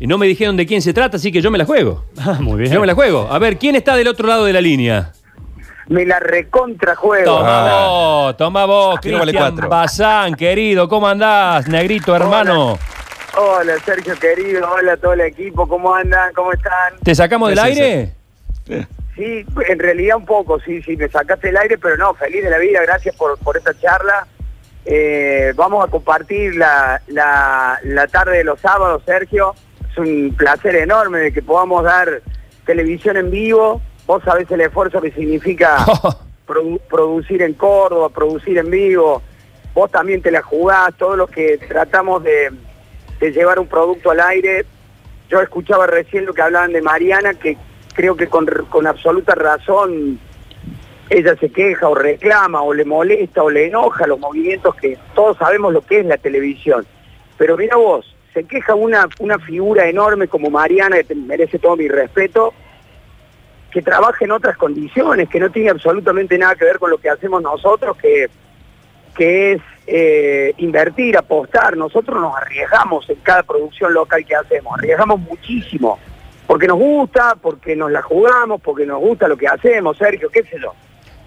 y no me dijeron de quién se trata, así que yo me la juego. Ah, muy bien. Yo me la juego. A ver, ¿quién está del otro lado de la línea? Me la recontra juego. Toma Ah. vos, toma vos, vale Cristian cuatro. Bazán, querido, ¿cómo andás, negrito hermano? Hola, Sergio querido. Hola a todo el equipo. ¿Cómo andan? ¿Cómo están? ¿Te sacamos del sí, aire? Sí, en realidad un poco, sí, sí, me sacaste el aire, pero no, feliz de la vida, gracias por, por esta charla. Eh, vamos a compartir la, la, la tarde de los sábados, Sergio. Es un placer enorme de que podamos dar televisión en vivo. Vos sabés el esfuerzo que significa produ- producir en Córdoba, producir en vivo. Vos también te la jugás, todos los que tratamos de, de llevar un producto al aire. Yo escuchaba recién lo que hablaban de Mariana, que creo que con, con absoluta razón ella se queja o reclama o le molesta o le enoja los movimientos que todos sabemos lo que es la televisión. Pero mira vos, se queja una, una figura enorme como Mariana, que merece todo mi respeto, que trabaja en otras condiciones, que no tiene absolutamente nada que ver con lo que hacemos nosotros, que, que es eh, invertir, apostar. Nosotros nos arriesgamos en cada producción local que hacemos, arriesgamos muchísimo, porque nos gusta, porque nos la jugamos, porque nos gusta lo que hacemos, Sergio, qué sé yo.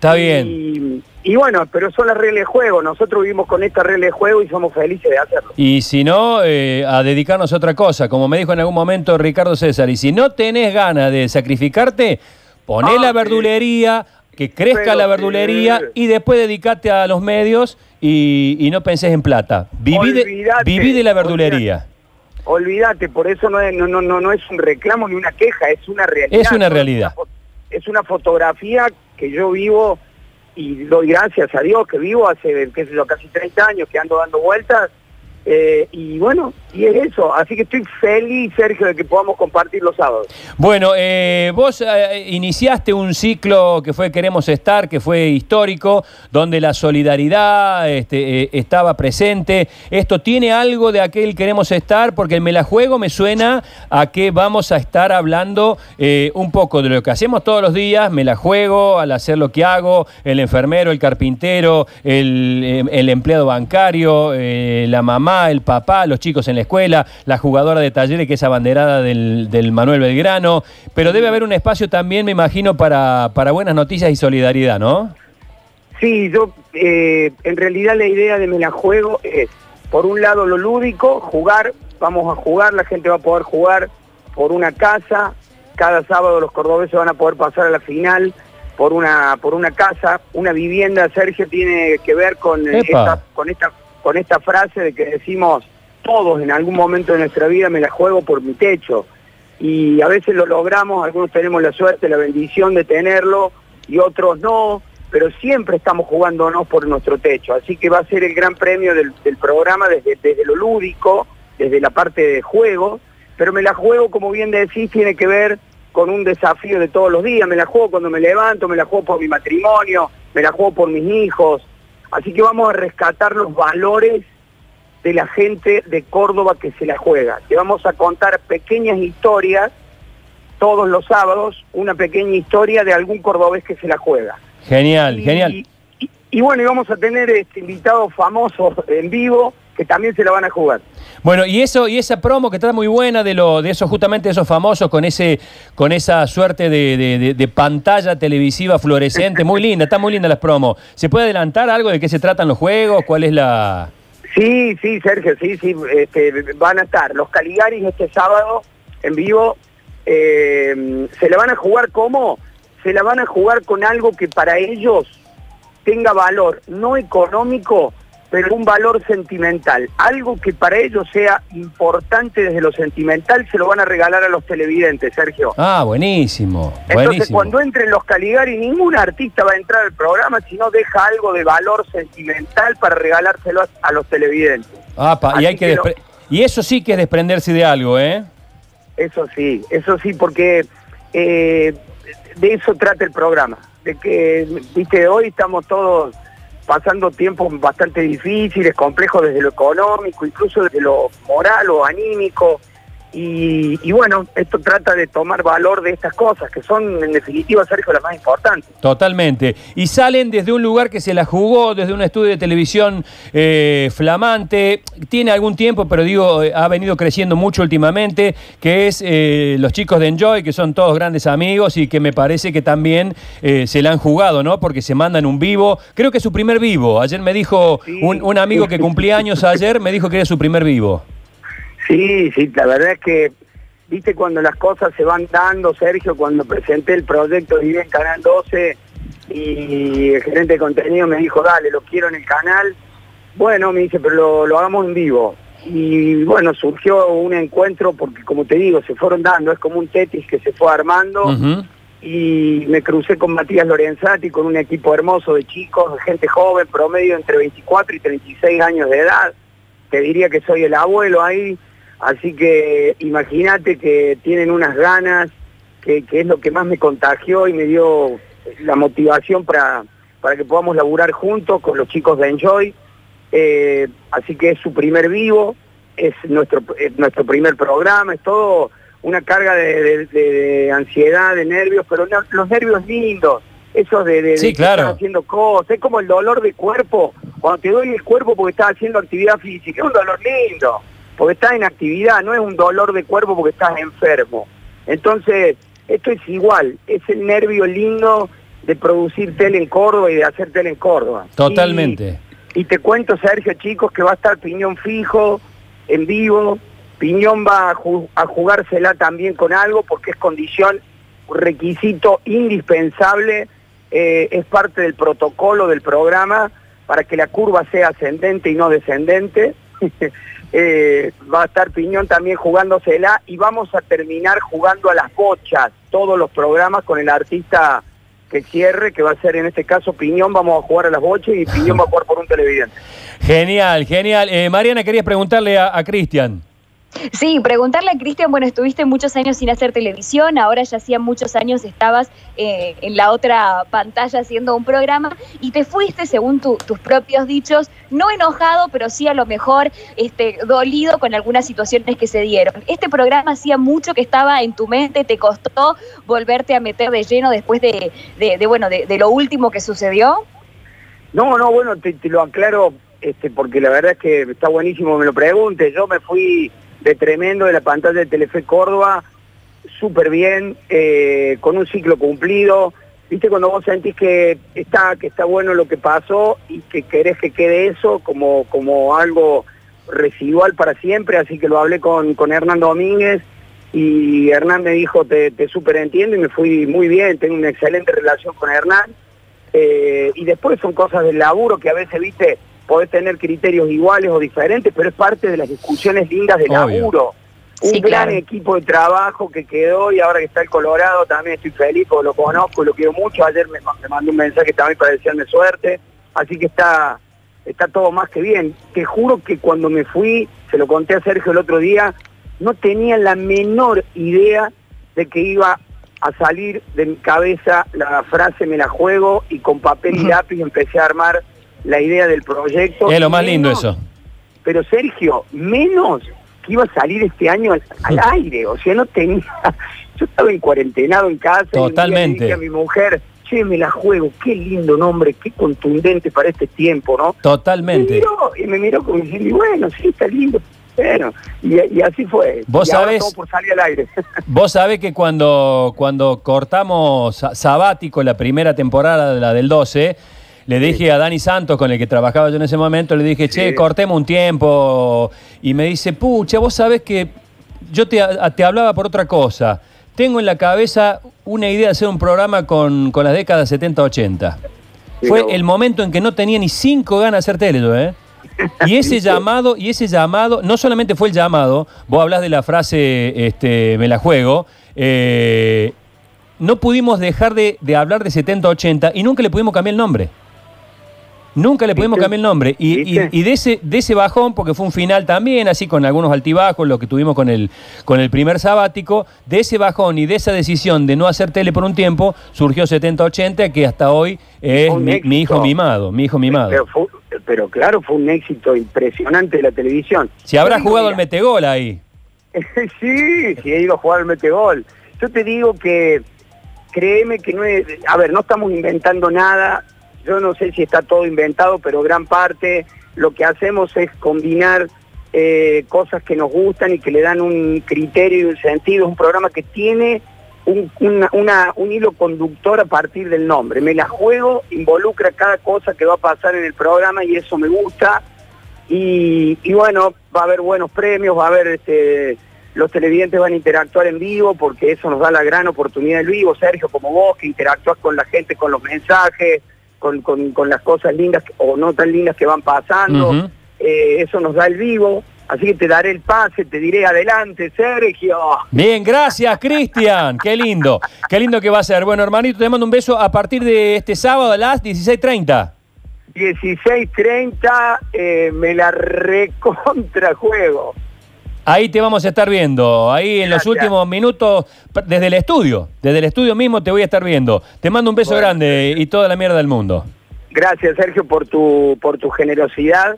Está bien. Y, y bueno, pero son las reglas de juego, nosotros vivimos con esta regla de juego y somos felices de hacerlo. Y si no, eh, a dedicarnos a otra cosa, como me dijo en algún momento Ricardo César, y si no tenés ganas de sacrificarte, poné Ah, la sí. verdulería, que crezca Pero la verdulería y después dedicate a los medios y, y no pensés en plata. Viví de, Olvídate, viví de la verdulería. Olvídate, por eso no es, no, no, no, no es un reclamo ni una queja, es una realidad. Es una realidad. Es una fotografía que yo vivo y doy gracias a Dios que vivo hace, qué sé yo, casi 30 años que ando dando vueltas. eh, y bueno, y es eso. Así que estoy feliz, Sergio, de que podamos compartir los sábados. Bueno, eh, vos eh, iniciaste un ciclo que fue Queremos Estar, que fue histórico, donde la solidaridad este, eh, estaba presente. ¿Esto tiene algo de aquel Queremos Estar? Porque el Me la Juego me suena a que vamos a estar hablando un poco de lo que hacemos todos los días, me la juego al hacer lo que hago, el enfermero, el carpintero, el, el empleado bancario, la mamá, el papá, los chicos en la escuela, la jugadora de talleres que es abanderada del, del Manuel Belgrano, pero debe haber un espacio también, me imagino, para, para buenas noticias y solidaridad, ¿no? Sí, yo eh, en realidad la idea de me la juego es, por un lado lo lúdico, jugar, vamos a jugar, la gente va a poder jugar por una casa, cada sábado los cordobeses van a poder pasar a la final por una por una casa, una vivienda, Sergio tiene que ver con esta, con esta con esta frase de que decimos todos en algún momento de nuestra vida me la juego por mi techo. Y a veces lo logramos, algunos tenemos la suerte, la bendición de tenerlo y otros no, pero siempre estamos jugándonos por nuestro techo, así que va a ser el gran premio del, programa desde, desde lo lúdico, desde la parte de juego, pero me la juego, como bien decís, tiene que ver con un desafío de todos los días, me la juego cuando me levanto, me la juego por mi matrimonio, me la juego por mis hijos, así que vamos a rescatar los valores de la gente de Córdoba que se la juega. Te vamos a contar pequeñas historias todos los sábados, una pequeña historia de algún cordobés que se la juega. Genial, Y- genial. Y, y bueno, y vamos a tener este, invitados famosos en vivo que también se la van a jugar. Bueno, y eso, y esa promo que está muy buena de lo, de esos, justamente esos famosos con ese, con esa suerte de, de- de- de pantalla televisiva fluorescente, muy linda, está muy linda las promos. ¿Se puede adelantar algo de qué se tratan los juegos? ¿Cuál es la Sí, sí, Sergio, sí, sí, este, van a estar los Caligaris este sábado en vivo. eh, se la van a jugar como, se la van a jugar con algo que para ellos tenga valor, no económico, pero un valor sentimental. Algo que para ellos sea importante desde lo sentimental, se lo van a regalar a los televidentes, Sergio. Ah, buenísimo, Entonces, buenísimo. cuando entren los Caligari, ningún artista va a entrar al programa si no deja algo de valor sentimental para regalárselo a, a los televidentes. Apa, y, Así hay que que lo- despre- y eso sí que es desprenderse de algo, ¿eh? Eso sí, eso sí, porque eh, de eso trata el programa. De que, viste, hoy estamos todos pasando tiempos bastante difíciles, complejos desde lo económico, incluso desde lo moral o anímico. Y, bueno, esto trata de tomar valor de estas cosas, que son en definitiva, Sergio, las más importantes. Totalmente. Y salen desde un lugar que se la jugó, desde un estudio de televisión eh, flamante, tiene algún tiempo, pero digo, eh, ha venido creciendo mucho últimamente, que es eh, los chicos de Enjoy, que son todos grandes amigos y que me parece que también se la han jugado, ¿no? Porque se mandan un vivo, creo que es su primer vivo. Ayer me dijo un, un amigo que cumplía años ayer, me dijo que era su primer vivo. Sí, sí, la verdad es que, viste, cuando las cosas se van dando, Sergio, cuando presenté el proyecto de en Canal 12 y el gerente de contenido me dijo, dale, lo quiero en el canal, bueno, me dice, pero lo, hagamos en vivo. Y bueno, surgió un encuentro porque, como te digo, se fueron dando, es como un tetis que se fue armando. Y me crucé con Matías Lorenzati, con un equipo hermoso de chicos, de gente joven, promedio entre 24 y 36 años de edad. Te diría que soy el abuelo ahí Así que imagínate que tienen unas ganas, que, es lo que más me contagió y me dio la motivación para, para que podamos laburar juntos con los chicos de Enjoy. Eh, así que es su primer vivo, es nuestro, nuestro primer programa, es todo una carga de, ansiedad, de nervios, pero los nervios lindos, esos de, sí, claro. haciendo cosas, es como el dolor de cuerpo, cuando te duele el cuerpo porque estás haciendo actividad física, es un dolor lindo porque estás en actividad, no es un dolor de cuerpo porque estás enfermo. Entonces, esto es igual, es el nervio lindo de producir tele en Córdoba y de hacer tele en Córdoba. Totalmente. Y, te cuento, Sergio, chicos, que va a estar Piñón fijo, en vivo. Piñón va a, jugársela también con algo porque es condición, requisito indispensable, eh, es parte del protocolo del programa para que la curva sea ascendente y no descendente. Eh, va a estar Piñón también jugándosela y vamos a terminar jugando a las bochas, todos los programas con el artista que cierre, que va a ser en este caso Piñón, vamos a jugar a las bochas y Piñón va a jugar por un televidente. Genial, genial. Eh, Mariana, querías preguntarle a Cristian. Sí, preguntarle a Cristian, bueno, estuviste muchos años sin hacer televisión, ahora ya hacía muchos años estabas eh, en la otra pantalla haciendo un programa y te fuiste, según tus propios dichos, no enojado, pero sí a lo mejor este, dolido con algunas situaciones que se dieron. Este programa hacía mucho que estaba en tu mente, te costó volverte a meter de lleno después de, bueno, de, lo último que sucedió. No, no, bueno, te, lo aclaro este, porque la verdad es que está buenísimo me lo preguntes. Yo me fui de tremendo de la pantalla de Telefe Córdoba, súper bien, eh, con un ciclo cumplido. ¿Viste cuando vos sentís que está, que está bueno lo que pasó y que querés que quede eso como, como algo residual para siempre? Así que lo hablé con, con Hernán Domínguez y Hernán me dijo, te, te súper entiendo y me fui muy bien, tengo una excelente relación con Hernán. Eh, y después son cosas del laburo que a veces, viste, podés tener criterios iguales o diferentes, pero es parte de las discusiones lindas del laburo. Un gran equipo de trabajo que quedó y ahora que está el Colorado también estoy feliz porque lo conozco, lo quiero mucho. Ayer me, mandó un mensaje también para desearme suerte, así que está, está todo más que bien. Te juro que cuando me fui, se lo conté a Sergio el otro día, no tenía la menor idea de que iba a salir de mi cabeza la frase me la juego y con papel y lápiz empecé a armar la idea del proyecto. Es lo más lindo eso. Pero Sergio, menos que iba a salir este año al, aire, o sea, no tenía... Yo estaba en cuarentenado en casa Totalmente. y dije a mi mujer, che, me la juego, qué lindo nombre, qué contundente para este tiempo, ¿no? Totalmente. Y me miró, como diciendo, bueno, sí, está lindo, bueno, y, así fue. Vos sabés, por salir al aire. Vos sabés que cuando, cuando cortamos sabático la primera temporada, la del 12, le dije a Dani Santos, con el que trabajaba yo en ese momento, le dije, che, cortemos un tiempo. Y me dice, pucha, vos sabés que yo te, te hablaba por otra cosa. Tengo en la cabeza una idea de hacer un programa con, las décadas 70-80. Fue el momento en que no tenía ni cinco ganas de hacer tele ¿eh? Y ese llamado, y ese llamado, no solamente fue el llamado, vos hablas de la frase este, me la juego, eh, no pudimos dejar de, de hablar de 70-80 y nunca le pudimos cambiar el nombre. Nunca le pudimos cambiar el nombre. Y, de, ese, de ese bajón, porque fue un final también, así con algunos altibajos, lo que tuvimos con el, con el primer sabático, de ese bajón y de esa decisión de no hacer tele por un tiempo, surgió 70-80, que hasta hoy es mi, hijo mimado, mi hijo mimado. Pero, claro, fue un éxito impresionante de la televisión. Si habrá jugado el metegol ahí. sí, sí, he ido a jugar al metegol. Yo te digo que, créeme que no es, a ver, no estamos inventando nada, yo no sé si está todo inventado, pero gran parte lo que hacemos es combinar eh, cosas que nos gustan y que le dan un criterio y un sentido. Es un programa que tiene un, un hilo conductor a partir del nombre. Me la juego, involucra cada cosa que va a pasar en el programa y eso me gusta. Y, bueno, va a haber buenos premios, va a haber este, los televidentes van a interactuar en vivo porque eso nos da la gran oportunidad del vivo, Sergio, como vos, que interactúas con la gente, con los mensajes, con, las cosas lindas o no tan lindas que van pasando. Eh, eso nos da el vivo. Así que te daré el pase, te diré adelante, Sergio. Bien, gracias, Cristian. Qué lindo. Qué lindo que va a ser. Bueno, hermanito, te mando un beso a partir de este sábado a las 16.30. 16.30 eh, me la recontrajuego. Ahí te vamos a estar viendo, ahí en los últimos minutos, desde el estudio, desde el estudio mismo te voy a estar viendo. Te mando un beso grande y toda la mierda del mundo. Gracias Sergio por tu, por tu generosidad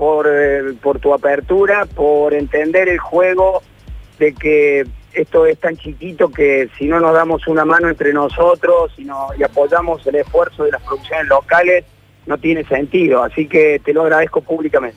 por, eh, por tu apertura, por entender el juego de que esto es tan chiquito que si no nos damos una mano entre nosotros y, no, y apoyamos el esfuerzo de las producciones locales, no tiene sentido. Así que te lo agradezco públicamente.